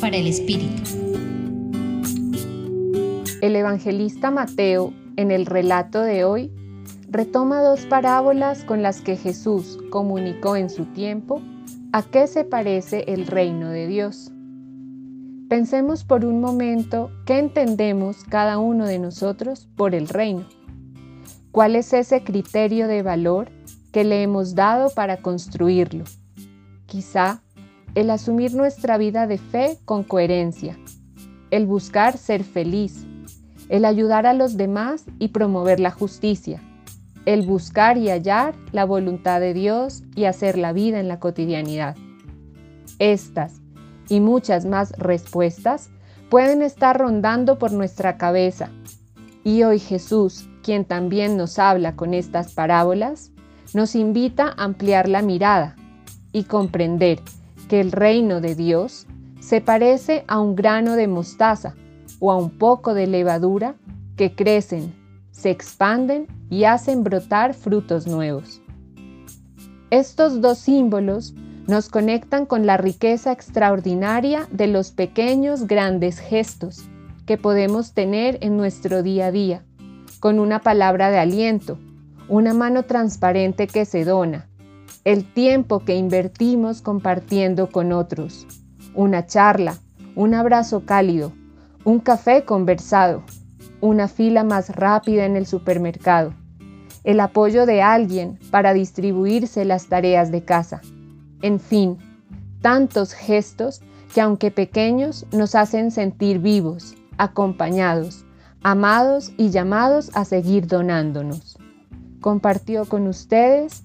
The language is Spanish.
Para el Espíritu. El evangelista Mateo, en el relato de hoy, retoma dos parábolas con las que Jesús comunicó en su tiempo a qué se parece el reino de Dios. Pensemos por un momento qué entendemos cada uno de nosotros por el reino. ¿Cuál es ese criterio de valor que le hemos dado para construirlo? Quizá el asumir nuestra vida de fe con coherencia, el buscar ser feliz, el ayudar a los demás y promover la justicia, el buscar y hallar la voluntad de Dios y hacer la vida en la cotidianidad. Estas y muchas más respuestas pueden estar rondando por nuestra cabeza. Y hoy Jesús, quien también nos habla con estas parábolas, nos invita a ampliar la mirada y comprender que el reino de Dios se parece a un grano de mostaza o a un poco de levadura que crecen, se expanden y hacen brotar frutos nuevos. Estos dos símbolos nos conectan con la riqueza extraordinaria de los pequeños grandes gestos que podemos tener en nuestro día a día, con una palabra de aliento, una mano transparente que se dona, el tiempo que invertimos compartiendo con otros, una charla, un abrazo cálido, un café conversado, una fila más rápida en el supermercado, el apoyo de alguien para distribuirse las tareas de casa en fin, tantos gestos que aunque pequeños nos hacen sentir vivos, acompañados, amados y llamados a seguir donándonos. Compartió con ustedes